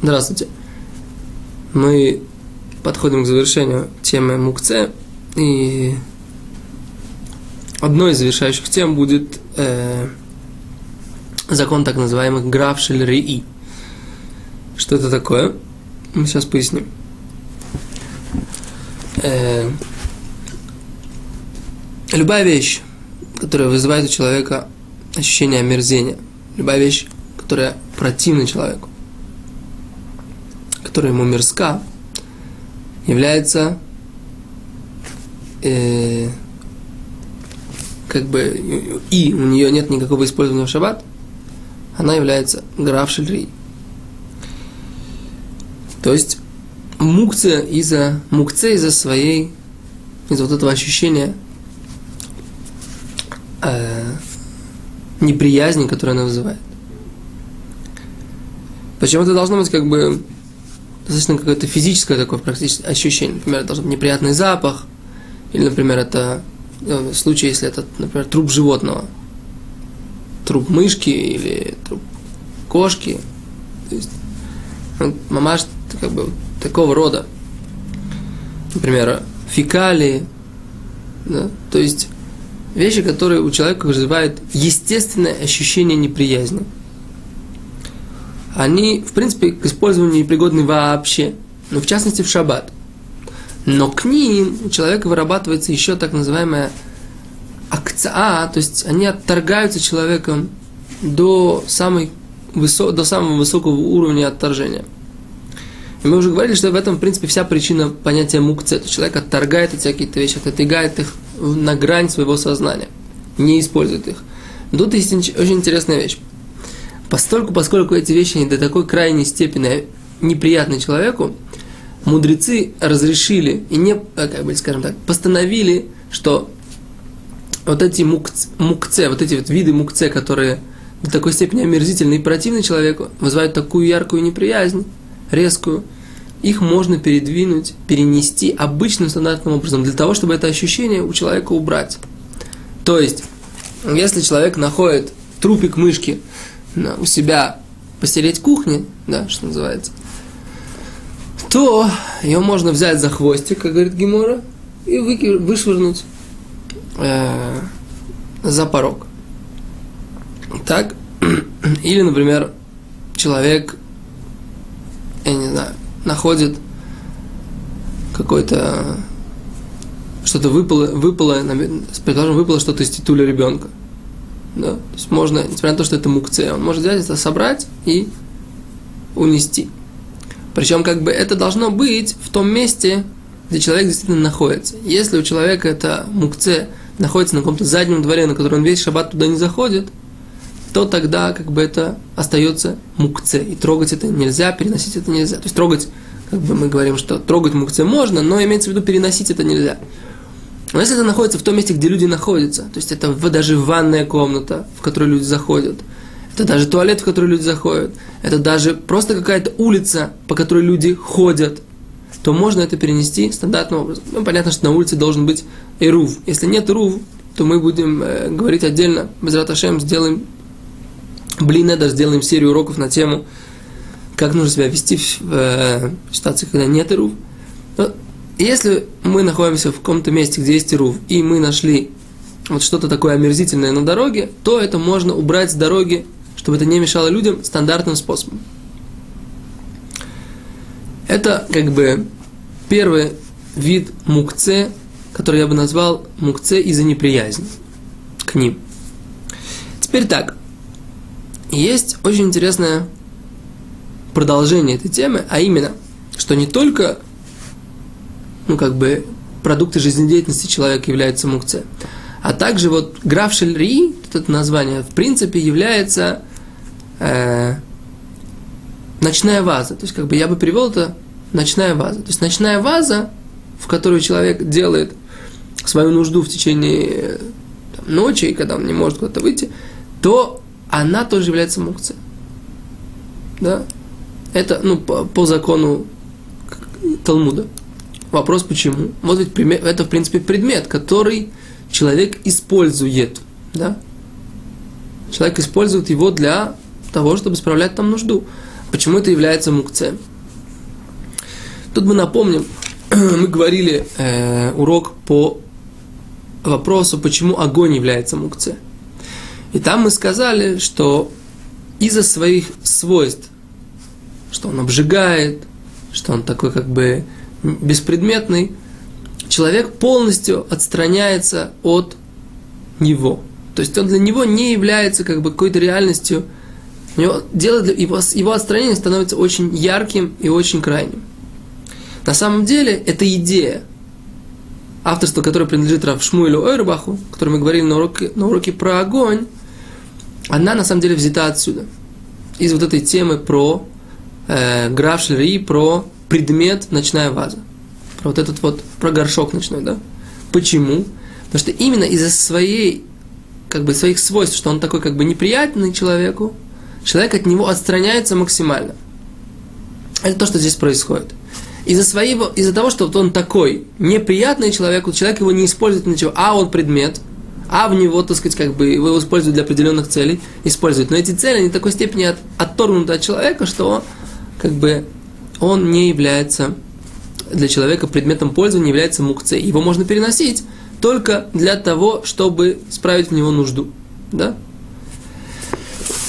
Здравствуйте. Мы подходим к завершению темы Мукце, и одной из завершающих тем будет э, закон так называемых граф Шельри. Что это такое? Мы сейчас поясним. Э, любая вещь, которая вызывает у человека ощущение омерзения, любая вещь, которая противна человеку, которая ему мирска, является э, как бы и у нее нет никакого использования в шаббат, она является граф шельри. То есть мукция из-за мукция из-за своей из вот этого ощущения э, неприязни, которую она вызывает. Почему это должно быть как бы достаточно какое-то физическое такое практически ощущение. Например, должен быть неприятный запах, или, например, это э, в случае, если это, например, труп животного, труп мышки или труп кошки. То есть, ну, мамаш как бы такого рода. Например, фекалии. Да? То есть вещи, которые у человека вызывают естественное ощущение неприязни они, в принципе, к использованию непригодны вообще, ну, в частности, в шаббат. Но к ним у человека вырабатывается еще так называемая акция, то есть они отторгаются человеком до, самой высо, до самого высокого уровня отторжения. И мы уже говорили, что в этом, в принципе, вся причина понятия мукце. Человек отторгает эти какие-то вещи, отодвигает их на грань своего сознания, не использует их. Тут есть очень интересная вещь. Постольку, поскольку эти вещи не до такой крайней степени неприятны человеку, мудрецы разрешили и не, э, как бы, скажем так, постановили, что вот эти мукце, мукце, вот эти вот виды мукце, которые до такой степени омерзительны и противны человеку, вызывают такую яркую неприязнь, резкую, их можно передвинуть, перенести обычным стандартным образом, для того, чтобы это ощущение у человека убрать. То есть, если человек находит трупик мышки у себя посереть кухни, да, что называется, то ее можно взять за хвостик, как говорит Гемора, и вышвырнуть э, за порог. Так? Или, например, человек, я не знаю, находит какой-то что-то выпало, выпало, предположим, выпало что-то из титуля ребенка. Да? То есть можно, несмотря на то, что это мукце, он может взять это, собрать и унести. Причем как бы это должно быть в том месте, где человек действительно находится. Если у человека это мукце находится на каком-то заднем дворе, на который он весь шаббат туда не заходит, то тогда как бы это остается мукце. И трогать это нельзя, переносить это нельзя. То есть трогать, как бы мы говорим, что трогать мукце можно, но имеется в виду переносить это нельзя. Но если это находится в том месте, где люди находятся, то есть это даже ванная комната, в которую люди заходят, это даже туалет, в который люди заходят, это даже просто какая-то улица, по которой люди ходят, то можно это перенести стандартным образом. Ну, понятно, что на улице должен быть эрув. Если нет эрув, то мы будем э, говорить отдельно. Без раташем сделаем блин, даже сделаем серию уроков на тему, как нужно себя вести в э, ситуации, когда нет Если мы находимся в каком-то месте, где есть рув, и мы нашли вот что-то такое омерзительное на дороге, то это можно убрать с дороги, чтобы это не мешало людям стандартным способом. Это как бы первый вид мукце, который я бы назвал мукце из-за неприязни к ним. Теперь так. Есть очень интересное продолжение этой темы, а именно, что не только ну, как бы, продукты жизнедеятельности человека являются мукце. А также вот граф Шельри, это название, в принципе, является э, ночная ваза. То есть, как бы я бы привел это ночная ваза. То есть, ночная ваза, в которую человек делает свою нужду в течение там, ночи, когда он не может куда-то выйти, то она тоже является мукце. Да? Это, ну, по, по закону Талмуда. Вопрос почему? Вот ведь это, в принципе, предмет, который человек использует. Да? Человек использует его для того, чтобы справлять там нужду. Почему это является мукце? Тут мы напомним, мы говорили э, урок по вопросу, почему огонь является мукце. И там мы сказали, что из-за своих свойств, что он обжигает, что он такой как бы беспредметный, человек полностью отстраняется от него. То есть он для него не является как бы какой-то реальностью. У него дело для его, его отстранение становится очень ярким и очень крайним. На самом деле, это идея, авторство, которое принадлежит Рав Шмуэлю Ойрбаху, котором мы говорили на уроке, на уроке про огонь, она на самом деле взята отсюда. Из вот этой темы про э, граф Шлери, про предмет ночная ваза. Про вот этот вот, про горшок ночной, да? Почему? Потому что именно из-за своей, как бы своих свойств, что он такой как бы неприятный человеку, человек от него отстраняется максимально. Это то, что здесь происходит. Из-за своего, из-за того, что вот он такой неприятный человеку, человек его не использует ничего, а он предмет, а в него, так сказать, как бы его используют для определенных целей, используют. Но эти цели, они в такой степени от, отторгнуты от человека, что как бы он не является для человека предметом пользования, не является мукцей. Его можно переносить только для того, чтобы справить в него нужду. Да?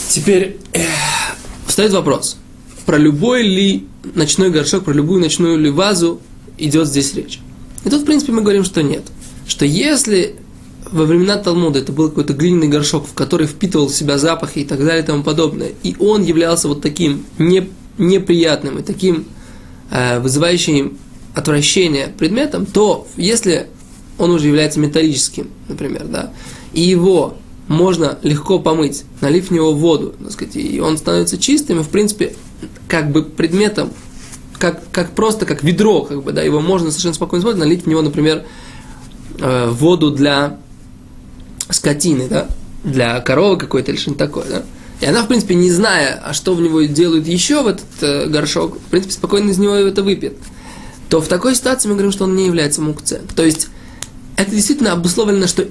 Теперь э, встает вопрос, про любой ли ночной горшок, про любую ночную ли вазу идет здесь речь. И тут, в принципе, мы говорим, что нет. Что если во времена Талмуда это был какой-то глиняный горшок, в который впитывал в себя запахи и так далее и тому подобное, и он являлся вот таким не, неприятным и таким э, вызывающим отвращение предметом, то если он уже является металлическим, например, да, и его можно легко помыть, налив в него воду, так сказать, и он становится чистым, и, в принципе, как бы предметом, как, как просто как ведро, как бы, да, его можно совершенно спокойно использовать, налить в него, например, э, воду для скотины, да, для коровы какой-то или что-нибудь такое, да. И она, в принципе, не зная, а что в него делают еще в этот э, горшок, в принципе, спокойно из него это выпьет. То в такой ситуации мы говорим, что он не является мукце. То есть, это действительно обусловлено, что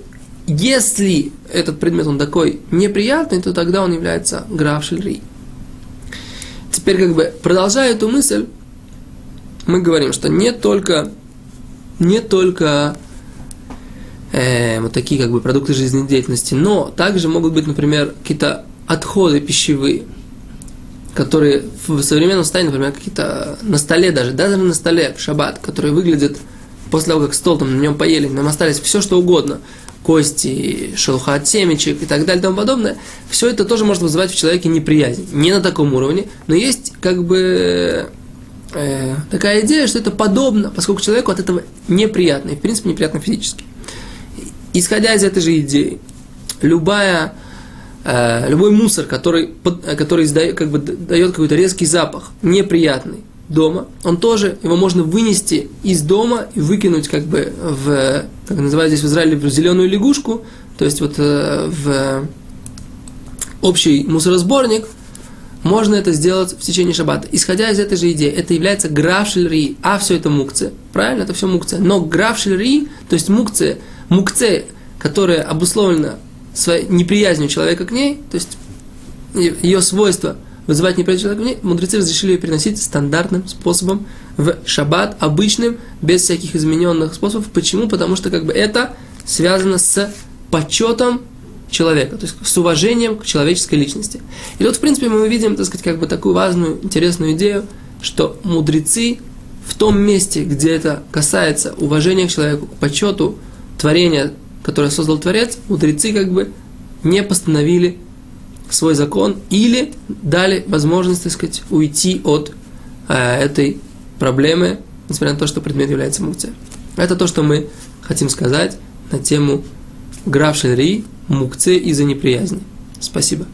если этот предмет, он такой неприятный, то тогда он является граф шельри. Теперь, как бы, продолжая эту мысль, мы говорим, что не только, не только э, вот такие как бы продукты жизнедеятельности, но также могут быть, например, какие-то отходы пищевые, которые в современном состоянии, например, какие-то на столе даже, даже на столе в шаббат, которые выглядят после того, как стол там на нем поели, нам остались все что угодно, кости, шелуха от семечек и так далее и тому подобное, все это тоже может вызывать в человеке неприязнь. Не на таком уровне, но есть как бы э, такая идея, что это подобно, поскольку человеку от этого неприятно, и в принципе неприятно физически. Исходя из этой же идеи, любая, э, любой мусор, который, который издает, как бы дает какой-то резкий запах, неприятный, дома, он тоже, его можно вынести из дома и выкинуть как бы в, как называют здесь в Израиле, в зеленую лягушку, то есть вот э, в общий мусоросборник, можно это сделать в течение шаббата. Исходя из этой же идеи, это является графшельри, а все это мукция. Правильно? Это все мукция. Но графшельри, то есть мукция, мукция, которая обусловлена своей неприязнью человека к ней, то есть ее свойства – вызывать неприятие человека, мудрецы разрешили ее переносить стандартным способом в шаббат, обычным, без всяких измененных способов. Почему? Потому что как бы это связано с почетом человека, то есть с уважением к человеческой личности. И вот, в принципе, мы видим, так сказать, как бы такую важную, интересную идею, что мудрецы в том месте, где это касается уважения к человеку, к почету творения, которое создал Творец, мудрецы как бы не постановили свой закон или дали возможность, так сказать, уйти от э, этой проблемы, несмотря на то, что предмет является мукцией. Это то, что мы хотим сказать на тему граф Шельри, мукце из-за неприязни. Спасибо.